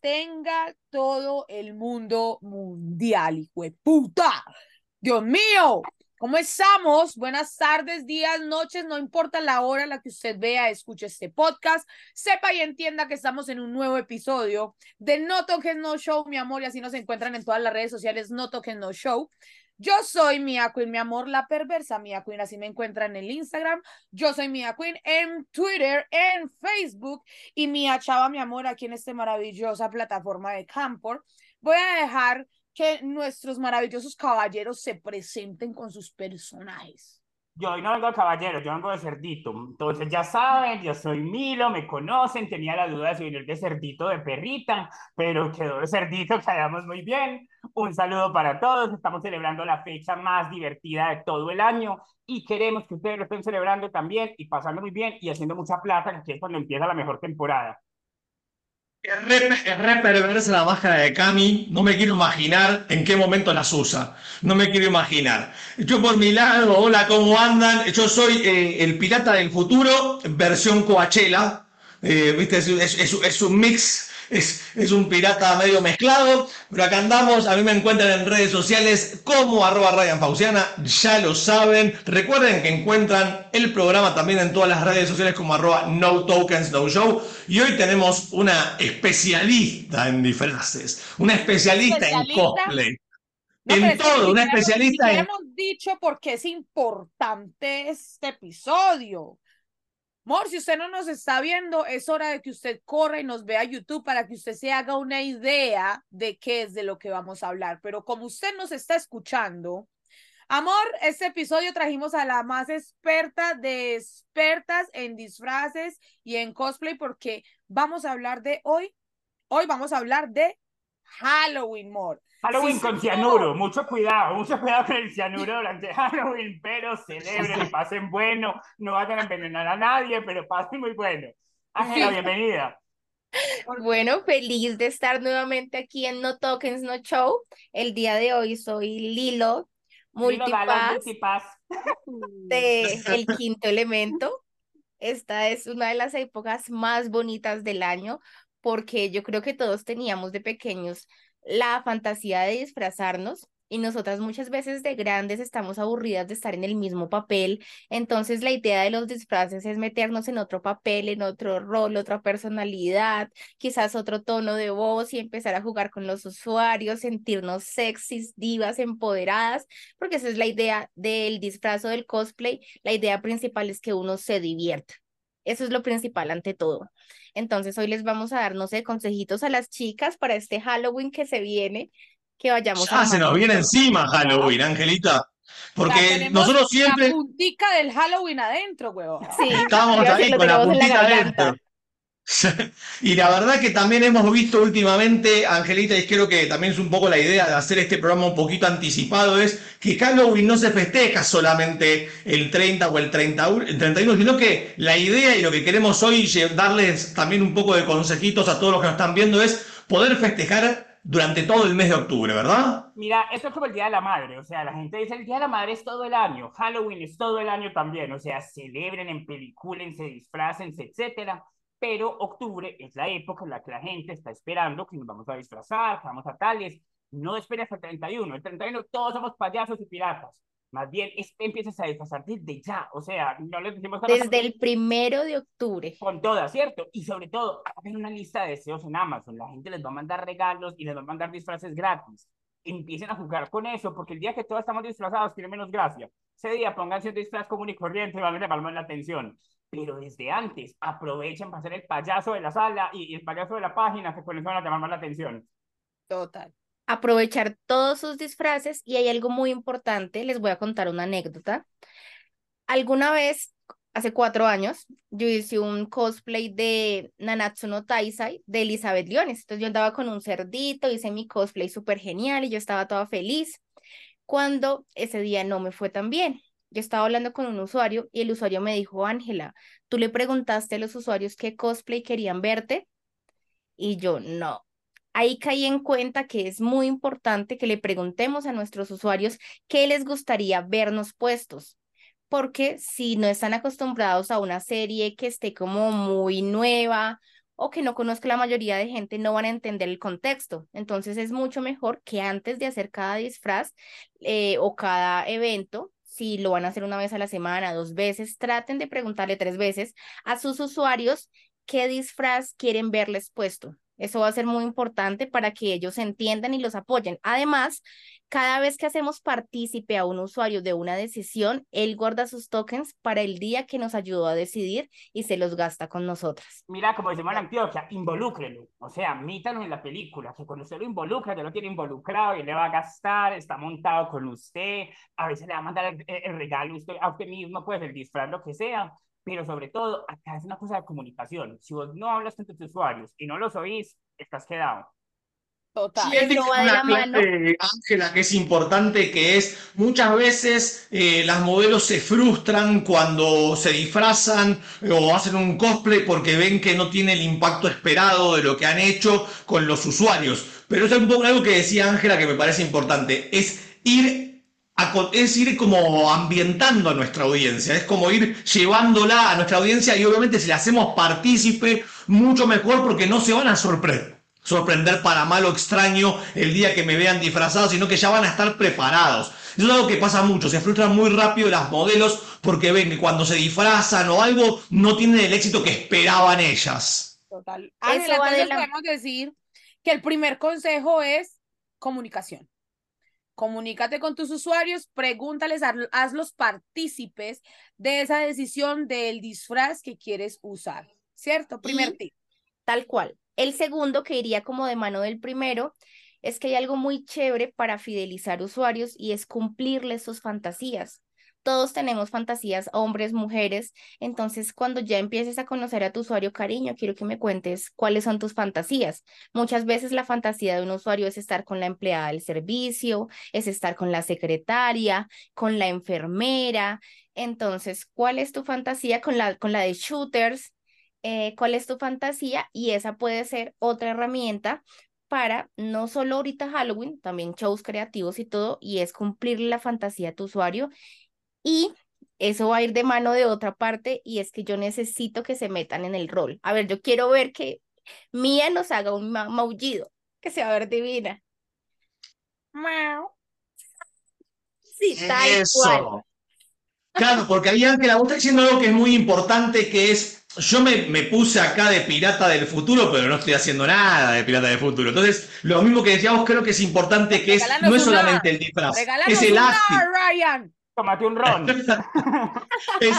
tenga todo el mundo mundial, hijo de puta. Dios mío, ¿cómo estamos? Buenas tardes, días, noches, no importa la hora en la que usted vea, escuche este podcast, sepa y entienda que estamos en un nuevo episodio de No Toques No Show, mi amor, y así nos encuentran en todas las redes sociales No Toques No Show. Yo soy Mia Queen, mi amor, la perversa Mia Queen, así me encuentran en el Instagram. Yo soy Mia Queen en Twitter, en Facebook y Mia Chava, mi amor, aquí en esta maravillosa plataforma de Campor. Voy a dejar que nuestros maravillosos caballeros se presenten con sus personajes. Yo hoy no vengo de caballero, yo vengo de cerdito. Entonces ya saben, yo soy Milo, me conocen, tenía la duda de si venir de cerdito de perrita, pero quedó de cerdito, quedamos muy bien. Un saludo para todos, estamos celebrando la fecha más divertida de todo el año y queremos que ustedes lo estén celebrando también y pasando muy bien y haciendo mucha plata, que es cuando empieza la mejor temporada. Es re, perversa la máscara de Cami. No me quiero imaginar en qué momento las usa. No me quiero imaginar. Yo por mi lado, hola, ¿cómo andan? Yo soy eh, el pirata del futuro, versión Coachella. Eh, ¿viste? es, un mix es, un pirata medio mezclado, pero acá andamos, a mí me encuentran en redes sociales como arroba Ryan Fauciana, ya lo saben, recuerden que encuentran el programa también en todas las redes sociales como arroba No Tokens No Show, y hoy tenemos una especialista en disfraces, una especialista, en cosplay. en todo, una especialista en... Hemos dicho porque es importante este episodio. Amor, si usted no nos está viendo, es hora de que usted corra y nos vea YouTube para que usted se haga una idea de qué es de lo que vamos a hablar. Pero como usted nos está escuchando, amor, este episodio trajimos a la más experta de expertas en disfraces y en cosplay porque vamos a hablar de hoy, hoy vamos a hablar de Halloween, amor. Halloween con cianuro, mucho cuidado, mucho cuidado con el cianuro durante Halloween, pero celebren, pasen bueno, no vayan a envenenar a nadie, pero pasen muy bueno. Ángela, bienvenida. Bueno, feliz de estar nuevamente aquí en No Tokens No Show. El día de hoy soy Lilo, multipass, de El Quinto Elemento. Esta es una de las épocas más bonitas del año porque yo creo que todos teníamos de pequeños la fantasía de disfrazarnos y nosotras muchas veces de grandes estamos aburridas de estar en el mismo papel, entonces la idea de los disfraces es meternos en otro papel, en otro rol, otra personalidad, quizás otro tono de voz y empezar a jugar con los usuarios, sentirnos sexys, divas, empoderadas, porque esa es la idea del disfraz del cosplay, la idea principal es que uno se divierta. Eso es lo principal ante todo. Entonces hoy les vamos a dar, no sé, consejitos a las chicas para este Halloween que se viene, que vayamos a... Ah, se nos viene encima Halloween, Angelita. Porque nosotros siempre... La puntica del Halloween adentro, huevón. Sí, estamos ahí con la puntita adentro. y la verdad que también hemos visto últimamente, Angelita, y creo que también es un poco la idea de hacer este programa un poquito anticipado, es que Halloween no se festeja solamente el 30 o el, 30, el 31, sino que la idea y lo que queremos hoy darles también un poco de consejitos a todos los que nos están viendo es poder festejar durante todo el mes de octubre, ¿verdad? Mira, esto es como el Día de la Madre, o sea, la gente dice el Día de la Madre es todo el año, Halloween es todo el año también, o sea, celebren, en se disfrácense, etcétera pero octubre es la época en la que la gente está esperando que nos vamos a disfrazar, que vamos a tales. No esperes hasta el 31. El 31 todos somos payasos y piratas. Más bien, es, empiezas a disfrazar desde ya. O sea, no les decimos... Desde el primero de octubre. Con todas, ¿cierto? Y sobre todo, hagan una lista de deseos en Amazon. La gente les va a mandar regalos y les va a mandar disfraces gratis. Empiecen a jugar con eso, porque el día que todos estamos disfrazados tiene menos gracia. Ese día pónganse un disfraz común y corriente y van a llamar la atención pero desde antes aprovechen para ser el payaso de la sala y, el payaso de la página que con eso van a llamar más la atención. Total. Aprovechar todos sus disfraces y hay algo muy importante, les voy a contar una anécdota. Alguna vez, hace cuatro años, yo hice un cosplay de Nanatsu no Taisai de Elizabeth Leones. Entonces yo andaba con un cerdito, hice mi cosplay súper genial y yo estaba toda feliz. Cuando ese día no me fue tan bien, yo estaba hablando con un usuario y el usuario me dijo, Ángela, ¿tú le preguntaste a los usuarios qué cosplay querían verte? Y yo, no. Ahí caí en cuenta que es muy importante que le preguntemos a nuestros usuarios qué les gustaría vernos puestos, porque si no están acostumbrados a una serie que esté como muy nueva o que no conozca la mayoría de gente no van a entender el contexto. Entonces es mucho mejor que antes de hacer cada disfraz eh, o cada evento, si lo van a hacer una vez a la semana, dos veces, traten de preguntarle tres veces a sus usuarios qué disfraz quieren verles puesto. Eso va a ser muy importante para que ellos entiendan y los apoyen. Además, cada vez que hacemos partícipe a un usuario de una decisión, él guarda sus tokens para el día que nos ayudó a decidir y se los gasta con nosotras. Mira, como decimos en Antioquia, involúcrelo. O sea, mítalo en la película, que cuando usted lo involucra, ya lo tiene involucrado y le va a gastar, está montado con usted, a veces le va a mandar el, regalo usted, a usted mismo, pues el disfraz, lo que sea. Pero sobre todo, acá es una cosa de comunicación. Si vos no hablas con tus usuarios y no los oís, estás quedado. Total. una clase, Ángela, que es importante, que es muchas veces eh, las modelos se frustran cuando se disfrazan o hacen un cosplay porque ven que no tiene el impacto esperado de lo que han hecho con los usuarios. Pero es un poco algo que decía Ángela que me parece importante, es ir es ir como ambientando a nuestra audiencia, es como ir llevándola a nuestra audiencia y obviamente si la hacemos partícipe, mucho mejor porque no se van a sorprender sorprender para mal o extraño el día que me vean disfrazado, sino que ya van a estar preparados. Eso es algo que pasa mucho, se frustran muy rápido las modelos porque ven que cuando se disfrazan o algo no tienen el éxito que esperaban ellas. Total. Ángela, podemos decir que el primer consejo es comunicación. Comunícate con tus usuarios, pregúntales, hazlos partícipes de esa decisión del disfraz que quieres usar, ¿cierto? Primer tip. Tal cual. El segundo, que iría como de mano del primero, es que hay algo muy chévere para fidelizar usuarios y es cumplirles sus fantasías. Todos tenemos fantasías, hombres, mujeres. Entonces, cuando ya empieces a conocer a tu usuario, cariño, quiero que me cuentes cuáles son tus fantasías. Muchas veces la fantasía de un usuario es estar con la empleada del servicio, es estar con la secretaria, con la enfermera. Entonces, ¿cuál es tu fantasía con la, con la de shooters? Eh, cuál es tu fantasía y esa puede ser otra herramienta para no solo ahorita Halloween, también shows creativos y todo, y es cumplir la fantasía de tu usuario. Y eso va a ir de mano de otra parte y es que yo necesito que se metan en el rol. A ver, yo quiero ver que Mía nos haga un maullido, que se va a ver divina. Sí, tal Eso. Claro, porque ahí Ángela, vos está diciendo algo que es muy importante, que es yo me, puse acá de pirata del futuro, pero no estoy haciendo nada de pirata del futuro. Entonces, lo mismo que decíamos, creo que es importante que es, no es solamente el disfraz, es el acting. Ryan. Tómate un ron. es,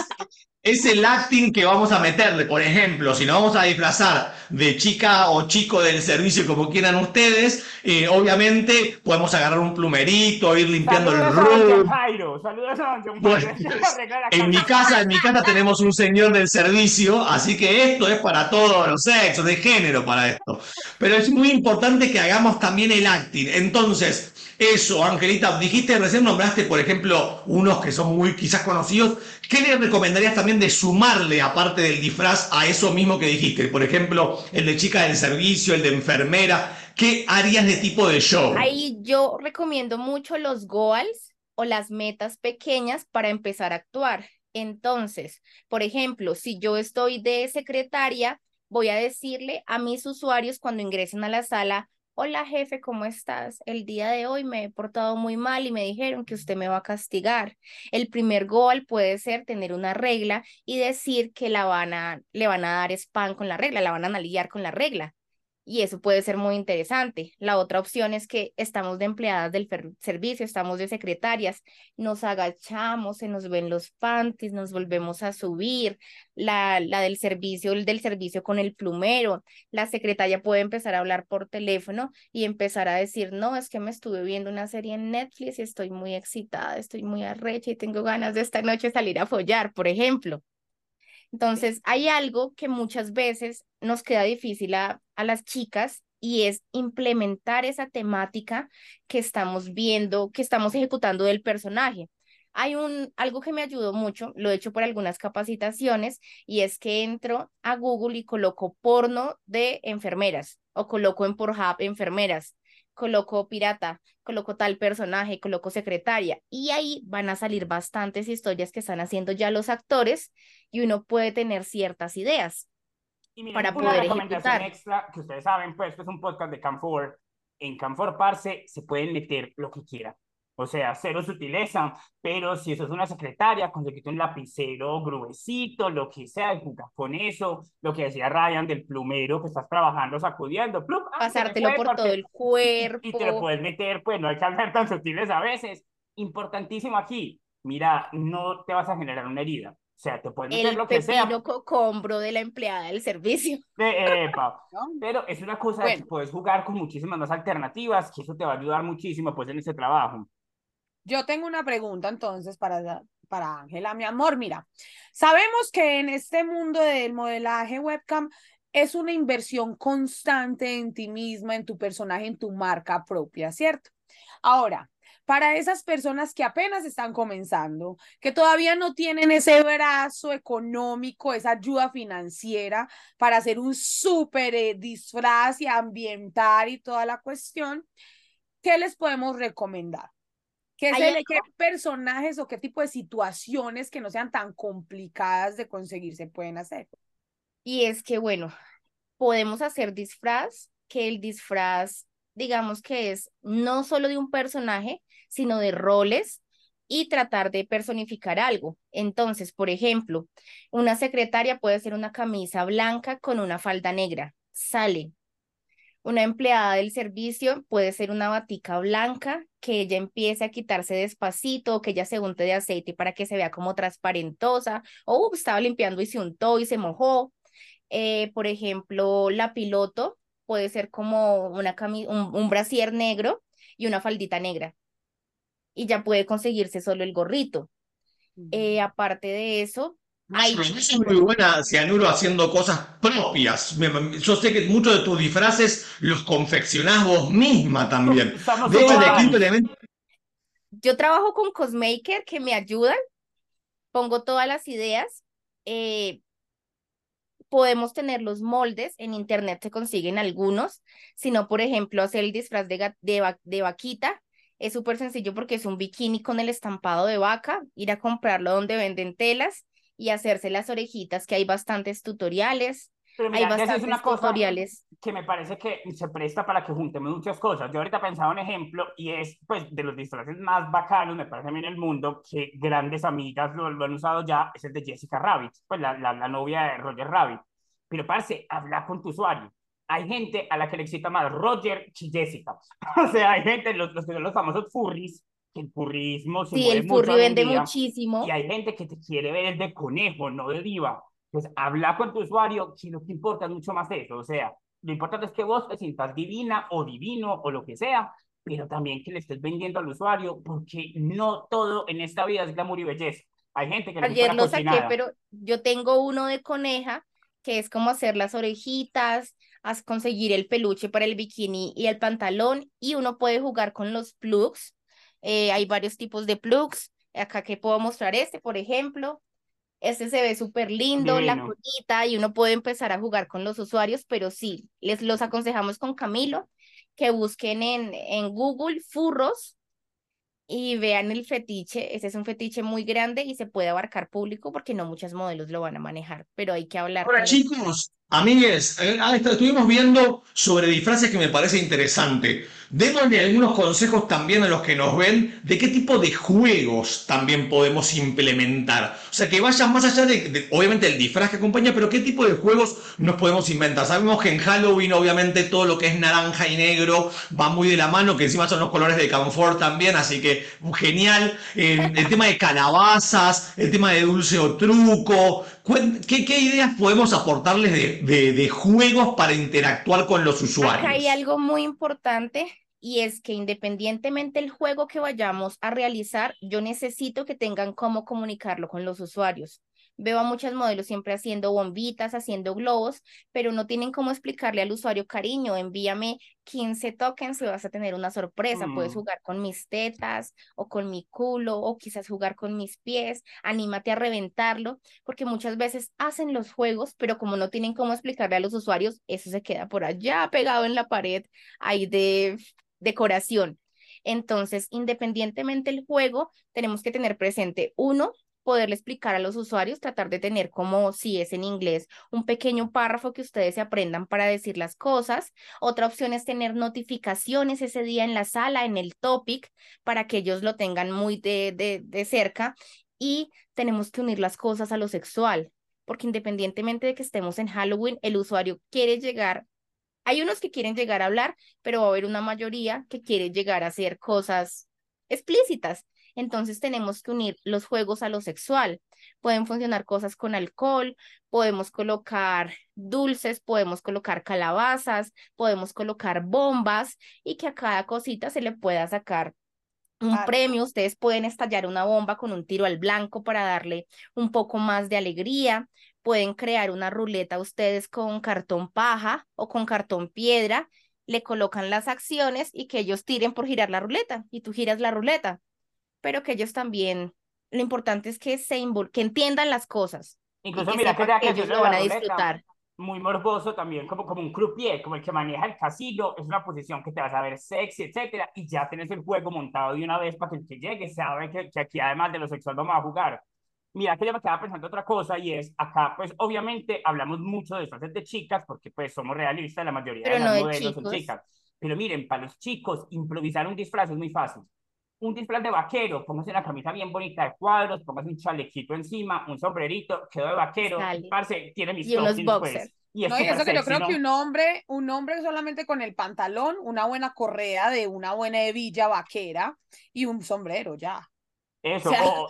es el acting que vamos a meterle. Por ejemplo, si nos vamos a disfrazar de chica o chico del servicio, como quieran ustedes, eh, obviamente podemos agarrar un plumerito, ir limpiando el room. Saludos a En mi casa, en mi casa tenemos un señor del servicio, así que esto es para todos los sexos, de género para esto. Pero es muy importante que hagamos también el acting. Entonces, eso, Angelita, dijiste recién, nombraste, por ejemplo, unos que son muy quizás conocidos. ¿Qué le recomendarías también de sumarle, aparte del disfraz, a eso mismo que dijiste? Por ejemplo, el de chica del servicio, el de enfermera. ¿Qué harías de tipo de show? Ahí yo recomiendo mucho los goals o las metas pequeñas para empezar a actuar. Entonces, por ejemplo, si yo estoy de secretaria, voy a decirle a mis usuarios cuando ingresen a la sala, hola jefe, ¿cómo estás? El día de hoy me he portado muy mal y me dijeron que usted me va a castigar. El primer goal puede ser tener una regla y decir que la van a, le van a dar spam con la regla, la van a liar con la regla y eso puede ser muy interesante. La otra opción es que estamos de empleadas del servicio, estamos de secretarias, nos agachamos, se nos ven los panties, nos volvemos a subir, la, la del servicio, el del servicio con el plumero, la secretaria puede empezar a hablar por teléfono y empezar a decir, no, es que me estuve viendo una serie en Netflix y estoy muy excitada, estoy muy arrecha y tengo ganas de esta noche salir a follar, por ejemplo. Entonces, hay algo que muchas veces nos queda difícil a, las chicas y es implementar esa temática que estamos viendo, que estamos ejecutando del personaje. Hay un, algo que me ayudó mucho, lo he hecho por algunas capacitaciones, y es que entro a Google y coloco porno de enfermeras o coloco en Pornhub enfermeras coloco pirata, coloco tal personaje, coloco secretaria y ahí van a salir bastantes historias que están haciendo ya los actores y uno puede tener ciertas ideas. para poder una recomendación extra que ustedes saben, pues esto es un podcast de Camfor. En Camfor Parse se pueden meter lo que quieran. O sea, cero se utilizan, pero si eso es una secretaria, conseguiste un lapicero gruesito, lo que sea, y con eso, lo que decía Ryan del plumero que estás trabajando sacudiendo, plum, ah, pasártelo por todo el cuerpo. Y te lo puedes meter, pues no hay que ser tan sutiles a veces. Importantísimo aquí, mira, no te vas a generar una herida. O sea, te puedes meter lo que sea. El cocombro de la empleada del servicio. Pero es una cosa que puedes jugar con muchísimas más alternativas, que eso te va a ayudar muchísimo pues en ese trabajo. Yo tengo una pregunta entonces para para Ángela, mi amor, mira, sabemos que en este mundo del modelaje webcam es una inversión constante en ti misma, en tu personaje, en tu marca propia, ¿cierto? Ahora, para esas personas que apenas están comenzando, que todavía no tienen ese brazo económico, esa ayuda financiera para hacer un súper eh, disfraz y ambientar y toda la cuestión, ¿qué les podemos recomendar? ¿Qué, ¿Qué personajes o qué tipo de situaciones que no sean tan complicadas de conseguir se pueden hacer? Y es que, bueno, podemos hacer disfraz, que el disfraz, digamos que es no solo de un personaje, sino de roles y tratar de personificar algo. Entonces, por ejemplo, una secretaria puede ser una camisa blanca con una falda negra. Sale. Una empleada del servicio puede ser una batica blanca que ella empiece a quitarse despacito, que ella se unte de aceite para que se vea como transparentosa, o estaba limpiando y se untó y se mojó. Eh, por ejemplo, la piloto puede ser como una un, un brasier negro y una faldita negra y ya puede conseguirse solo el gorrito. Eh, aparte de eso, hay... Es muy buena, Cianuro, haciendo cosas propias. Yo sé que muchos de tus disfraces los confeccionás vos misma también. De hecho, quinto elemento... Yo trabajo con Cosmaker que me ayudan, pongo todas las ideas. Eh, podemos tener los moldes, en internet se consiguen algunos, sino por ejemplo hacer el disfraz de, de, de vaquita, es súper sencillo porque es un bikini con el estampado de vaca, ir a comprarlo donde venden telas y hacerse las orejitas, que hay bastantes tutoriales. hay bastantes es una tutoriales. que me parece que se presta para que juntemos muchas cosas. Yo ahorita pensaba un ejemplo y es pues de los disfraces más bacanos, me parece a mí en el mundo, que grandes amigas lo, han usado ya, es el de Jessica Rabbit, pues la, la, la novia de Roger Rabbit. Pero parece, habla con tu usuario hay gente a la que le excita más Roger que Jessica. o sea, hay gente, los, los que son los famosos furries, que el furrismo se Sí, el furry vende muchísimo. Y hay gente que te quiere ver el de conejo, no de diva. Pues habla con tu usuario, que lo que importa es mucho más eso. O sea, lo importante es que vos te sientas divina o divino o lo que sea, pero también que le estés vendiendo al usuario, porque no todo en esta vida es glamour y belleza. Hay gente que le Ayer lo saqué, pero yo tengo uno de coneja, que es como hacer las orejitas, conseguir el peluche para el bikini y el pantalón y uno puede jugar con los plugs. Eh, hay varios tipos de plugs. Acá que puedo mostrar este, por ejemplo. Este se ve súper lindo, la colita, y uno puede empezar a jugar con los usuarios, pero sí, les los aconsejamos con Camilo que busquen en, en Google furros y vean el fetiche. Ese es un fetiche muy grande y se puede abarcar público porque no muchos modelos lo van a manejar, pero hay que hablar. Hola chicos, Amigues, eh, estuvimos viendo sobre disfraces que me parece interesante. Démosle algunos consejos también a los que nos ven de qué tipo de juegos también podemos implementar. O sea, que vayan más allá de, obviamente, el disfraz que acompaña, pero qué tipo de juegos nos podemos inventar. Sabemos que en Halloween, obviamente, todo lo que es naranja y negro va muy de la mano, que encima son los colores de Camfort también, así que genial. el tema de calabazas, el tema de dulce o truco, ¿Qué, ¿Qué, ideas podemos aportarles de, de, juegos para interactuar con los usuarios? Hay algo muy importante y es que independientemente del juego que vayamos a realizar, yo necesito que tengan cómo comunicarlo con los usuarios. Veo a muchos modelos siempre haciendo bombitas, haciendo globos, pero no tienen cómo explicarle al usuario, cariño, envíame 15 tokens y vas a tener una sorpresa. Puedes mm. jugar con mis tetas o con mi culo o quizás jugar con mis pies. Anímate a reventarlo, porque muchas veces hacen los juegos, pero como no tienen cómo explicarle a los usuarios, eso se queda por allá pegado en la pared ahí de decoración. Entonces, independientemente del juego, tenemos que tener presente, uno, poderle explicar a los usuarios, tratar de tener como si es en inglés, un pequeño párrafo que ustedes se aprendan para decir las cosas. Otra opción es tener notificaciones ese día en la sala, en el topic, para que ellos lo tengan muy de, de, de cerca. Y tenemos que unir las cosas a lo sexual, porque independientemente de que estemos en Halloween, el usuario quiere llegar hay unos que quieren llegar a hablar, pero va a haber una mayoría que quiere llegar a hacer cosas explícitas. Entonces tenemos que unir los juegos a lo sexual. Pueden funcionar cosas con alcohol, podemos colocar dulces, podemos colocar calabazas, podemos colocar bombas y que a cada cosita se le pueda sacar un premio. Ustedes pueden estallar una bomba con un tiro al blanco para darle un poco más de alegría. Pueden crear una ruleta ustedes con cartón paja o con cartón piedra. Le colocan las acciones y que ellos tiren por girar la ruleta y tú giras la ruleta pero que ellos también, lo importante es que se que entiendan las cosas. Incluso mira que, ellos lo van a disfrutar. Muy morboso también, como, como un croupier, como el que maneja el casino, es una posición que te vas a ver sexy, etcétera, y ya tienes el juego montado de una vez para que el que llegue sabe que, que aquí además de lo sexual vamos a jugar. Mira que yo me quedaba pensando otra cosa y es, acá pues obviamente hablamos mucho de disfraces de chicas porque pues somos realistas, la mayoría de los modelos son chicas. Pero miren, para los chicos improvisar un disfraz es muy fácil un disfraz de vaquero, póngase una camisa bien bonita de cuadros, póngase un chalequito encima, un sombrerito, quedó de vaquero, parce, tiene mis y unos boxers. Pues, y, no, y eso que yo creo que un hombre, un hombre solamente con el pantalón, una buena correa de una buena hebilla vaquera y un sombrero ya. Eso, o,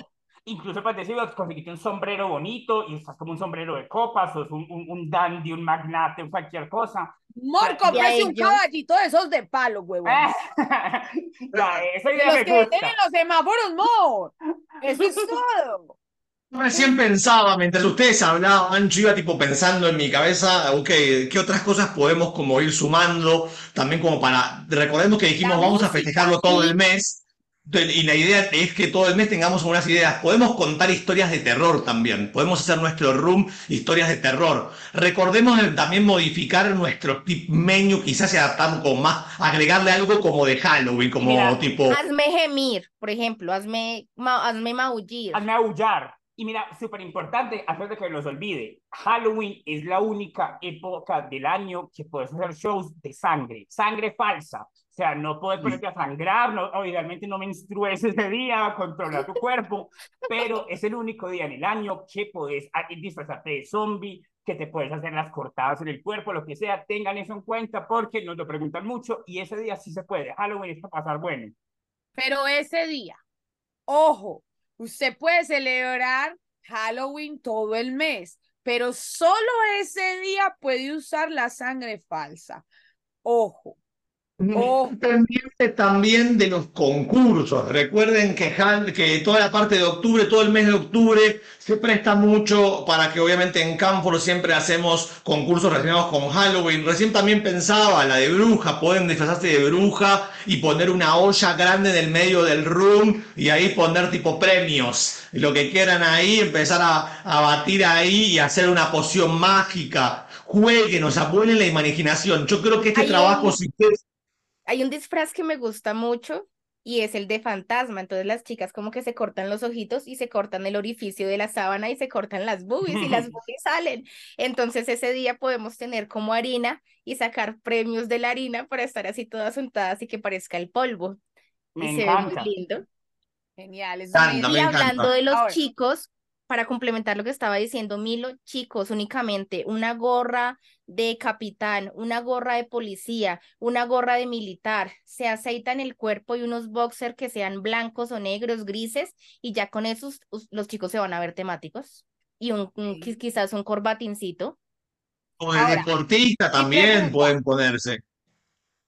incluso para decir, conseguiste un sombrero bonito y estás como un sombrero de copas, o es un, un, dandy, un magnate, cualquier cosa. Mor, cómprese un caballito de esos de palo, huevón. ya, los me que gusta. en los semáforos, Mor. Eso es todo. Recién pensaba, mientras ustedes hablaban, yo iba tipo pensando en mi cabeza, ok, ¿qué otras cosas podemos como ir sumando? También como para, recordemos que dijimos vamos a festejarlo todo el mes, y la idea es que todo el mes tengamos unas ideas. Podemos contar historias de terror también. Podemos hacer nuestro room historias de terror. Recordemos también modificar nuestro tip menu, quizás adaptarlo con más, agregarle algo como de Halloween, como tipo. Hazme gemir, por ejemplo, hazme, hazme maullir. Hazme aullar. Y mira, súper importante, antes de que los olvide, Halloween es la única época del año que puedes hacer shows de sangre, sangre falsa. O sea, no puedes ponerte a sangrar, no, o idealmente no menstrues ese día, controla tu cuerpo, pero es el único día en el año que puedes ah, disfrazarte de zombie, que te puedes hacer las cortadas en el cuerpo, lo que sea, tengan eso en cuenta porque nos lo preguntan mucho y ese día sí se puede. Halloween es para pasar bueno. Pero ese día, ojo, Usted puede celebrar Halloween todo el mes, pero solo ese día puede usar la sangre falsa. Ojo, Pendiente también de los concursos. Recuerden que, que toda la parte de octubre, todo el mes de octubre, se presta mucho para que obviamente en Canfor siempre hacemos concursos relacionados con Halloween. Recién también pensaba la de bruja, pueden disfrazarse de bruja y poner una olla grande en el medio del room y ahí poner tipo premios. Lo que quieran ahí, empezar a, a batir ahí y hacer una poción mágica. Jueguen, o sea, la imaginación. Yo creo que este trabajo, si ustedes hay un disfraz que me gusta mucho y es el de fantasma. Entonces las chicas como que se cortan los ojitos y se cortan el orificio de la sábana y se cortan las boobies y las boobies salen. Entonces ese día podemos tener como harina y sacar premios de la harina para estar así todas untadas y que parezca el polvo. Me y encanta. se ve muy lindo. Genial. Es y hablando de los chicos, para complementar lo que estaba diciendo Milo, chicos, únicamente una gorra de capitán, una gorra de policía, una gorra de militar, se aceitan el cuerpo y unos boxers que sean blancos o negros, grises, y ya con esos los chicos se van a ver temáticos. Y un, quizás un corbatincito. O de deportista también pueden ponerse.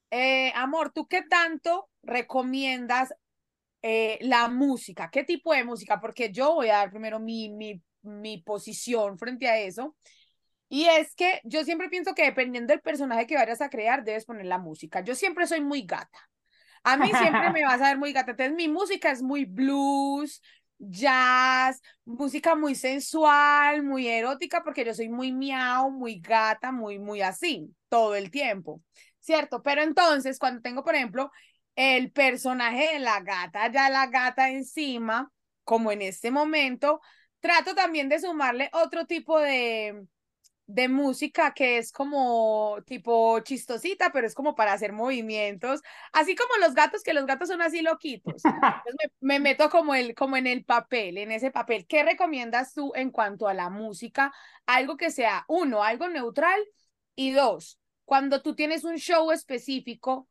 Eh, amor, ¿tú qué tanto recomiendas eh, la música, ¿qué tipo de música? Porque yo voy a dar primero mi, mi, mi posición frente a eso. Y es que yo siempre pienso que dependiendo del personaje que vayas a crear, debes poner la música. Yo siempre soy muy gata. A mí siempre me vas a ver muy gata. Entonces mi música es muy blues, jazz, música muy sensual, muy erótica, porque yo soy muy miau, muy gata, muy, muy así, todo el tiempo, ¿cierto? Pero entonces, cuando tengo, por ejemplo, el personaje de la gata, ya la gata encima, como en este momento, trato también de sumarle otro tipo de, de música que es como tipo chistosita, pero es como para hacer movimientos, así como los gatos, que los gatos son así loquitos. me, meto como, el, como en el papel, en ese papel. ¿Qué recomiendas tú en cuanto a la música? Algo que sea, uno, algo neutral y dos, cuando tú tienes un show específico,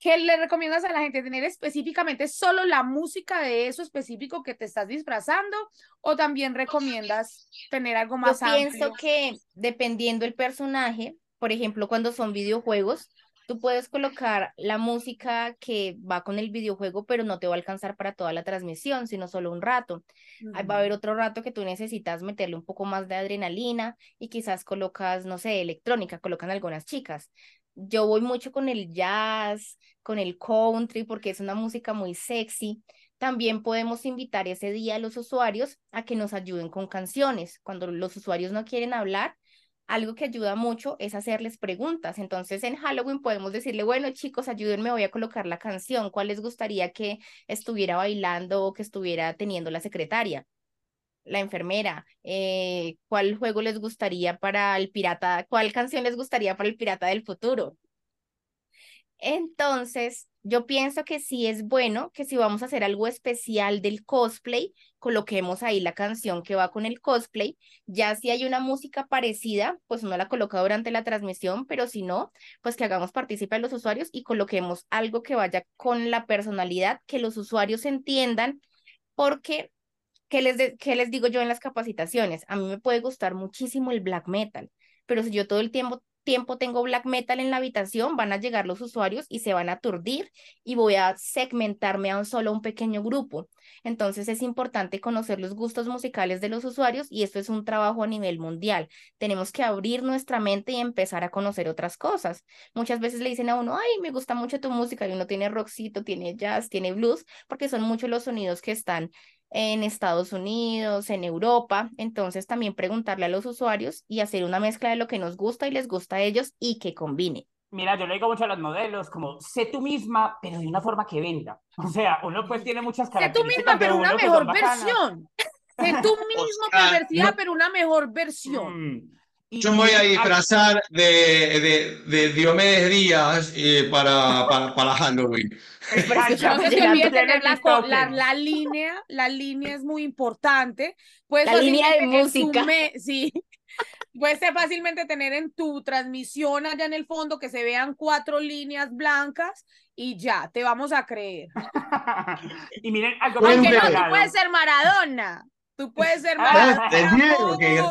¿Qué le recomiendas a la gente? ¿Tener específicamente solo la música de eso específico que te estás disfrazando? ¿O también recomiendas tener algo más Yo pienso que dependiendo el personaje, por ejemplo, cuando son videojuegos, tú puedes colocar la música que va con el videojuego, pero no te va a alcanzar para toda la transmisión, sino solo un rato. Va a haber otro rato que tú necesitas meterle un poco más de adrenalina y quizás colocas, no sé, electrónica, colocan algunas chicas yo voy mucho con el jazz, con el country, porque es una música muy sexy. También podemos invitar ese día a los usuarios a que nos ayuden con canciones. Cuando los usuarios no quieren hablar, algo que ayuda mucho es hacerles preguntas. Entonces en Halloween podemos decirle, bueno chicos, ayúdenme, voy a colocar la canción. ¿Cuál les gustaría que estuviera bailando o que estuviera teniendo la secretaria? La enfermera, eh, cuál juego les gustaría para el pirata, cuál canción les gustaría para el pirata del futuro. Entonces, yo pienso que sí es bueno que si vamos a hacer algo especial del cosplay, coloquemos ahí la canción que va con el cosplay. Ya si hay una música parecida, pues uno la coloca durante la transmisión, pero si no, pues que hagamos partícipe a los usuarios y coloquemos algo que vaya con la personalidad, que los usuarios entiendan, porque ¿Qué les, les digo yo en las capacitaciones? A mí me puede gustar muchísimo el black metal, pero si yo todo el tiempo, tiempo tengo black metal en la habitación, van a llegar los usuarios y se van a aturdir y voy a segmentarme a un solo un pequeño grupo. Entonces es importante conocer los gustos musicales de los usuarios y esto es un trabajo a nivel mundial. Tenemos que abrir nuestra mente y empezar a conocer otras cosas. Muchas veces le dicen a uno, ay, me gusta mucho tu música y uno tiene rockcito, tiene jazz, tiene blues, porque son muchos los sonidos que están en Estados Unidos, en Europa. Entonces también preguntarle a los usuarios y hacer una mezcla de lo que nos gusta y les gusta a ellos y que combine. Mira, yo le digo mucho a los modelos, como sé tú misma, pero de una forma que venda. O sea, uno pues tiene muchas características. Sé tú misma, pero una mejor versión. Sé tú mismo pero una mejor versión. Mm. Yo me voy a disfrazar de, de, de Diomedes Díaz eh, para, para, para Halloween. no se te olvide tener la, la, línea, la línea es muy importante. Puedes la línea de música. sí, puedes fácilmente tener en tu transmisión allá en el fondo que se vean cuatro líneas blancas y ya, te vamos a creer. y miren, algo Porque no, tú puedes ser Maradona. Tú puedes ser ah, Maradona. Que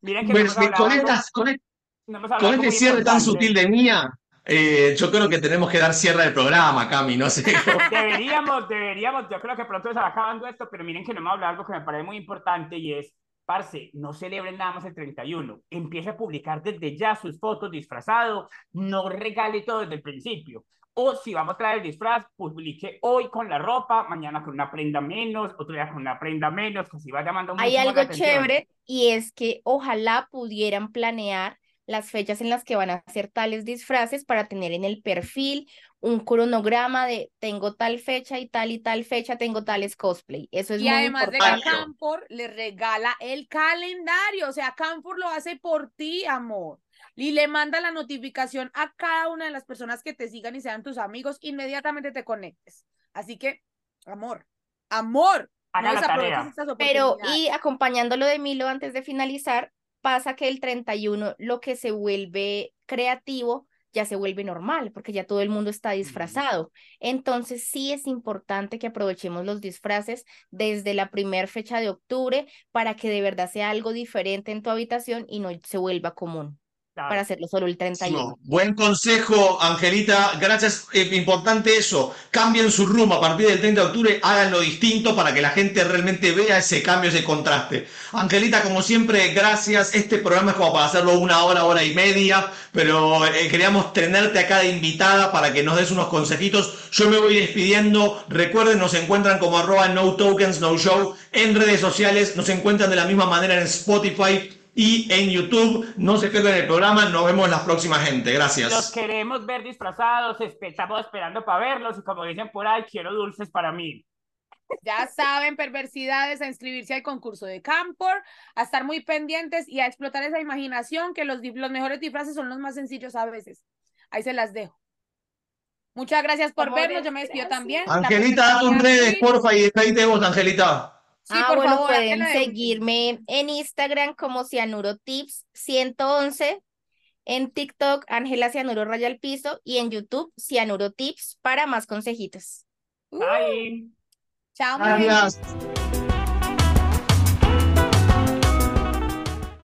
con, estas, con, este cierre tan sutil de mía, eh, yo creo que tenemos que dar cierre del programa, Cami, no sé. Deberíamos, deberíamos, yo creo que pronto se va acabando esto, pero miren que no me habla algo que me parece muy importante y es, parce, no celebren nada más el 31, empiece a publicar desde ya sus fotos disfrazado, no regale todo desde el principio. O si vamos a traer el disfraz, publique hoy con la ropa, mañana con una prenda menos, otro día con una prenda menos, que si va llamando mucho Hay algo chévere y es que ojalá pudieran planear las fechas en las que van a hacer tales disfraces para tener en el perfil un cronograma de tengo tal fecha y tal y tal fecha, tengo tales cosplay. Eso es y además de que Campor le regala el calendario, o sea, Campor lo hace por ti, amor y le manda la notificación a cada una de las personas que te sigan y sean tus amigos, inmediatamente te conectes. Así que, amor, amor. Pero, y acompañándolo de Milo antes de finalizar, pasa que el 31 lo que se vuelve creativo ya se vuelve normal, porque ya todo el mundo está disfrazado. Entonces sí es importante que aprovechemos los disfraces desde la primera fecha de octubre para que de verdad sea algo diferente en tu habitación y no se vuelva común para hacerlo solo el 31. buen consejo, Angelita. Gracias. Es importante eso. Cambien su rumbo a partir del 30 de octubre. Háganlo distinto para que la gente realmente vea ese cambio, ese contraste. Angelita, como siempre, gracias. Este programa es como para hacerlo una hora, hora y media, pero eh, queríamos tenerte acá de invitada para que nos des unos consejitos. Yo me voy despidiendo. Recuerden, nos encuentran como arroba no tokens, no show en redes sociales. Nos encuentran de la misma manera en Spotify y en YouTube. No se pierdan el programa, nos vemos la próxima gente. Gracias. Los queremos ver disfrazados, estamos esperando para verlos y como dicen por ahí, quiero dulces para mí. Ya saben, perversidades, a inscribirse al concurso de Campor, a estar muy pendientes y a explotar esa imaginación, que los, los mejores disfraces son los más sencillos a veces. Ahí se las dejo. Muchas gracias por vernos, yo me despido también. Angelita, da tus redes, porfa, y despedite vos, Angelita. Sí, ah, por bueno, favor, pueden seguirme en Instagram como Cianuro Tips 111, en TikTok Ángela Cianuro Raya al Piso y en YouTube Cianuro Tips para más consejitos. Bye. Chao. Gracias.